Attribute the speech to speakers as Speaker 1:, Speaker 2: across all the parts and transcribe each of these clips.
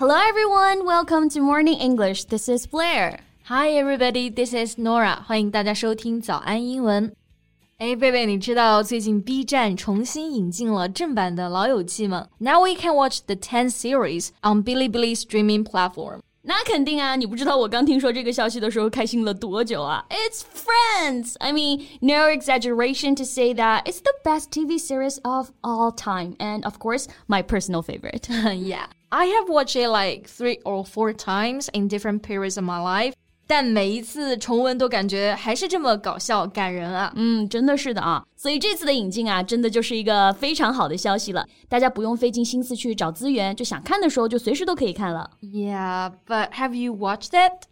Speaker 1: Hello, everyone. Welcome to Morning English. This is Blair.
Speaker 2: Hi, everybody. This is Norah. 欢迎大家收听早安英文。哎，贝贝，你知道最近 B 站重新引进了正版的《老友记》吗？Now we can watch the 10 series on Bilibili streaming platform.
Speaker 1: 那肯定啊！你不知道我刚听说这个消息的时候开心了多久啊！It's Friends. I mean, no exaggeration to say that it's the best TV series of all time, and of course, my personal favorite.
Speaker 2: yeah, I have watched it like three or four times in different periods of my life. 但每一次重温都感觉还是这么搞笑感人啊！
Speaker 1: 嗯，真的是的啊！所以这次的引进啊，真的就是一个非常好的消息了。大家不用费尽心思去找资源，就想看的时候就随时都可以看了。
Speaker 2: Yeah, but have you watched it?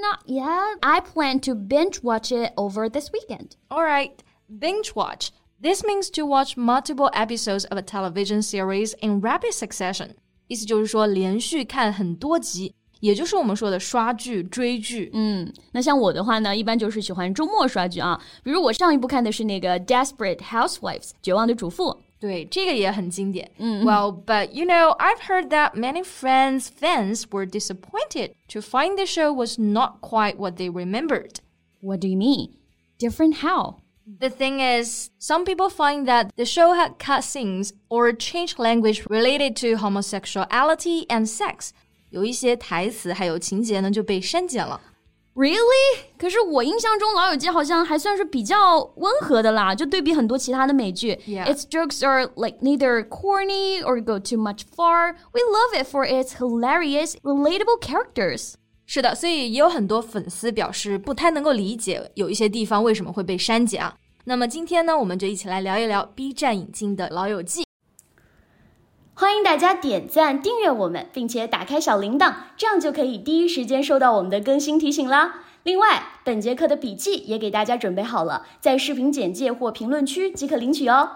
Speaker 1: Not yet. I plan to binge watch it over this weekend.
Speaker 2: All right, binge watch. This means to watch multiple episodes of a television series in rapid succession. 意思就是说连续看很多集。 也就是我们说的刷剧、追剧。
Speaker 1: 嗯，那像我的话呢，一般就是喜欢周末刷剧啊。比如我上一部看的是那个《Desperate Housewives》绝望的主妇。
Speaker 2: 对，这个也很经典。嗯，Well, but you know, I've heard that many Friends fans were disappointed to find the show was not quite what they remembered.
Speaker 1: What do you mean? Different how?
Speaker 2: The thing is, some people find that the show had cut scenes or changed language related to homosexuality and sex. 有一些台词还有情节呢就被删减了。
Speaker 1: Really？可是我印象中《老友记》好像还算是比较温和的啦，就对比很多其他的美剧。
Speaker 2: Yeah.
Speaker 1: Its jokes are like neither corny or go too much far. We love it for its hilarious, relatable characters.
Speaker 2: 是的，所以也有很多粉丝表示不太能够理解有一些地方为什么会被删减啊。那么今天呢，我们就一起来聊一聊 B 站引进的《老友记》。
Speaker 1: 欢迎大家点赞、订阅我们，并且打开小铃铛，这样就可以第一时间收到我们的更新提醒啦。另外，本节课的笔记也给大家准备好了，在视频简介或评论区即可领取哦。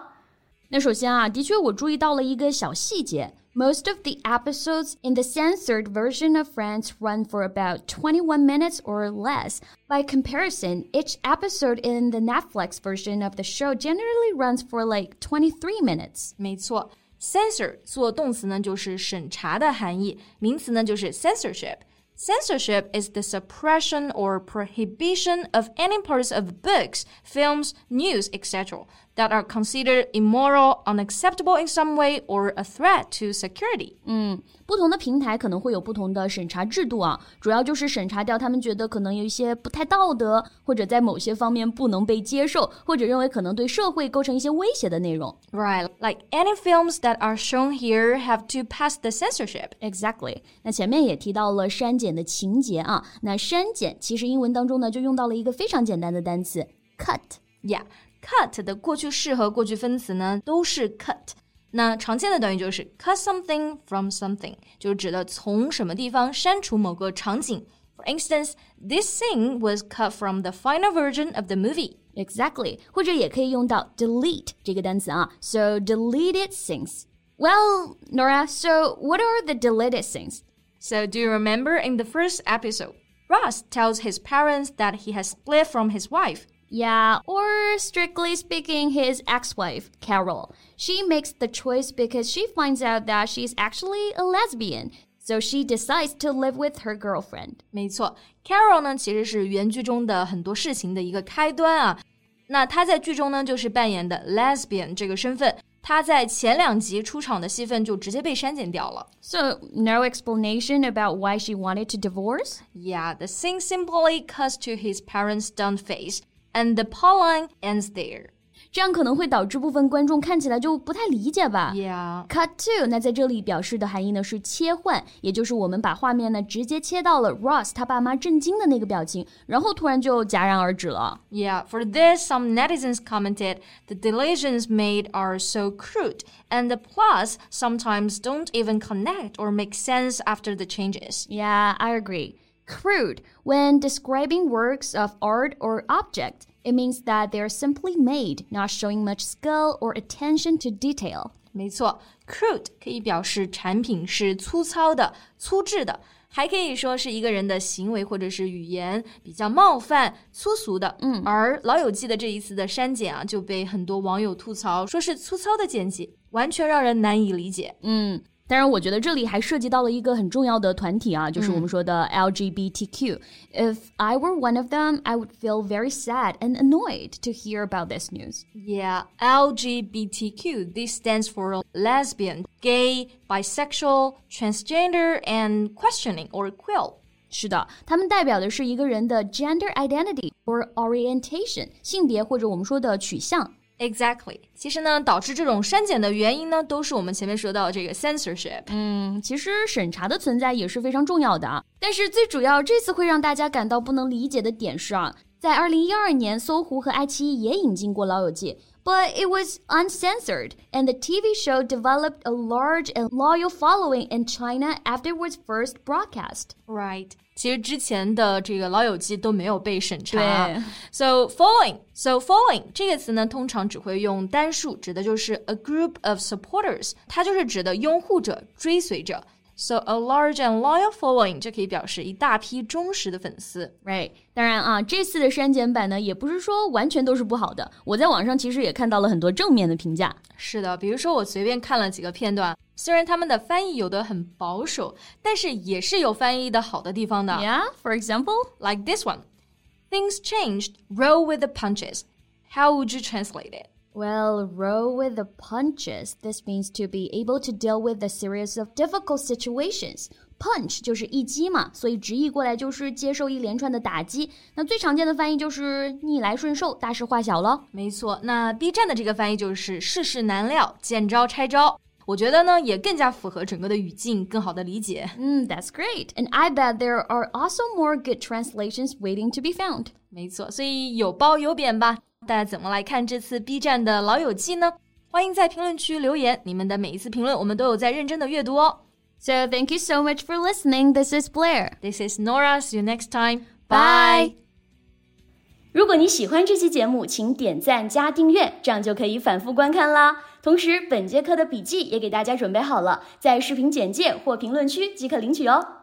Speaker 1: 那首先啊，的确我注意到了一个小细节。Most of the episodes in the censored version of Friends run for about 21 minutes or less. By comparison, each episode in the Netflix version of the show generally runs for like 23 minutes.
Speaker 2: 没错。Censor 做动词呢，就是审查的含义；名词呢，就是 censorship。Censorship is the suppression or prohibition of any parts of books, films, news, etc. that are considered immoral, unacceptable in some way, or a threat to security.
Speaker 1: 嗯，不同的平台可能会有不同的审查制度啊，主要就是审查掉他们觉得可能有一些不太道德，或者在某些方面不能被接受，或者认为可能对社会构成一些威胁的内容。
Speaker 2: Right, like any films that are shown here have to pass the censorship.
Speaker 1: Exactly. 那前面也提到了删 检的情节啊。那删减其实英文当中呢就用到了一个非常简单的单词
Speaker 2: cut，yeah。cut 的过去式和过去分词呢都是 cut，那常见的短语就是 cut something from something，就是指的从什么地方删除某个场景。For instance, this scene was cut from the final version of the movie.
Speaker 1: Exactly，或者也可以用到 delete 这个单词啊，so deleted scenes. Well, Norah, so what are the deleted scenes?
Speaker 2: So do you remember in the first episode, Ross tells his parents that he has split from his wife.
Speaker 1: Yeah, or strictly speaking, his ex wife, Carol. She makes the choice because she finds out that she's actually a lesbian. So she decides to live with her girlfriend.
Speaker 2: 没错，Carol 呢其实是原剧中的很多事情的一个开端啊。那她在剧中呢就是扮演的 lesbian 这个身份， 她在前两集出场的戏份就直接被删减掉了。
Speaker 1: So, no explanation about why she wanted to divorce?
Speaker 2: Yeah, the scene simply cuts to his parents' stunned face, and the plotline ends there.
Speaker 1: 这样可能会导致部分观众看起来就不太理解吧。
Speaker 2: Yeah.
Speaker 1: Cut to，那在这里表示的含义呢是切换，也就是我们把画面呢直接切到了 Ross 他爸妈震惊的那个表情，然后突然就戛然而止了。
Speaker 2: Yeah, for this, some netizens commented the deletions made are so crude, and the plots sometimes don't even connect or make sense after the changes.
Speaker 1: Yeah, I agree. Crude, when describing works of art or object, it means that they're simply made, not showing much skill or attention to detail.
Speaker 2: 没错，crude 可以表示产品是粗糙的、粗制的，还可以说是一个人的行为或者是语言比较冒犯、粗俗的。嗯，而《老友记》的这一次的删减啊，就被很多网友吐槽，说是粗糙的剪辑，完全让人难以理解。
Speaker 1: 嗯， 当然，我觉得这里还涉及到了一个很重要的团体啊，就是我们说的 LGBTQ。If I were one of them, I would feel very sad and annoyed to hear about this news.
Speaker 2: Yeah, LGBTQ. This stands for lesbian, gay, bisexual, transgender, and questioning or queer.
Speaker 1: 是的，他们代表的是一个人的 gender identity or orientation，性别或者我们说的取向。
Speaker 2: Exactly，其实呢，导致这种删减的原因呢，都是我们前面说到这个 censorship。
Speaker 1: 嗯，其实审查的存在也是非常重要的啊。但是最主要这次会让大家感到不能理解的点是啊，在二零一二年，搜狐和爱奇艺也引进过《老友记》。but it was uncensored, and the TV show developed a large and loyal following in China after it was first broadcast.
Speaker 2: Right. 其实之前的这个《老友记》都没有被审查。So following, so following 这个词呢，通常只会用单数，指的就是 a group of supporters，它就是指的拥护者、追随者。 So a large and loyal following 就可以表示一大批忠实的粉丝，
Speaker 1: right？当然啊，这次的删减版呢，也不是说完全都是不好的。我在网上其实也看到了很多正面的评价。
Speaker 2: 是的，比如说我随便看了几个片段，虽然他们的翻译有的很保守，但是也是有翻译的好的地方的。
Speaker 1: Yeah，for example，like
Speaker 2: this one，things changed，roll with the punches。How would you translate
Speaker 1: it？well, roll with the punches. This means to be able to deal with a series of difficult situations. Punch 就是一击嘛，所以直译过来就是接受一连串的打击。那最常见的翻译就是逆来顺受，大事化小了。
Speaker 2: 没错，那 B 站的这个翻译就是世事难料，见招拆招。我觉得呢，也更加符合整个的语境，更好的理解。
Speaker 1: 嗯，That's great. And I bet there are also more good translations waiting to be found.
Speaker 2: 没错，所以有褒有贬吧。 大家怎么来看这次 B 站的老友记呢？欢迎在评论区留言，你们的每一次评论我们都有在认真的阅读哦。
Speaker 1: So thank you so much for listening. This is Blair.
Speaker 2: This is Nora. See you next time.
Speaker 1: Bye. 如果你喜欢这期节目，请点赞加订阅，这样就可以反复观看啦。同时，本节课的笔记也给大家准备好了，在视频简介或评论区即可领取哦。